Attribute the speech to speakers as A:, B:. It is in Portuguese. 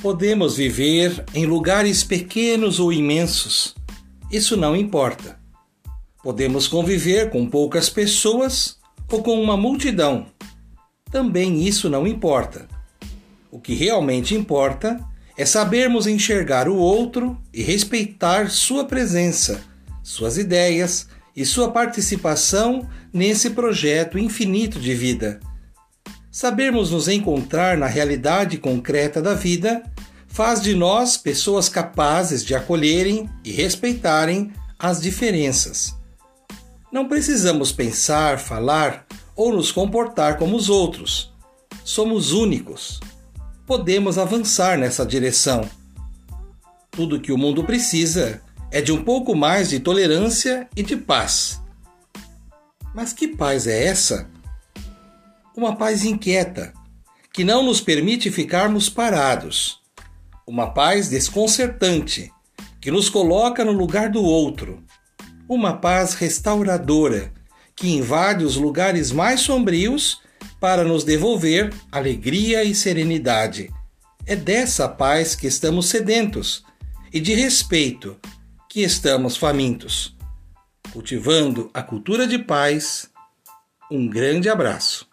A: Podemos viver em lugares pequenos ou imensos, isso não importa. Podemos conviver com poucas pessoas ou com uma multidão, também isso não importa. O que realmente importa é sabermos enxergar o outro e respeitar sua presença, suas ideias e sua participação nesse projeto infinito de vida. Sabermos nos encontrar na realidade concreta da vida faz de nós pessoas capazes de acolherem e respeitarem as diferenças. Não precisamos pensar, falar ou nos comportar como os outros. Somos únicos. Podemos avançar nessa direção. Tudo que o mundo precisa é de um pouco mais de tolerância e de paz. Mas que paz é essa? Uma paz inquieta, que não nos permite ficarmos parados. Uma paz desconcertante, que nos coloca no lugar do outro. Uma paz restauradora, que invade os lugares mais sombrios para nos devolver alegria e serenidade. É dessa paz que estamos sedentos e de respeito que estamos famintos. Cultivando a cultura de paz, um grande abraço.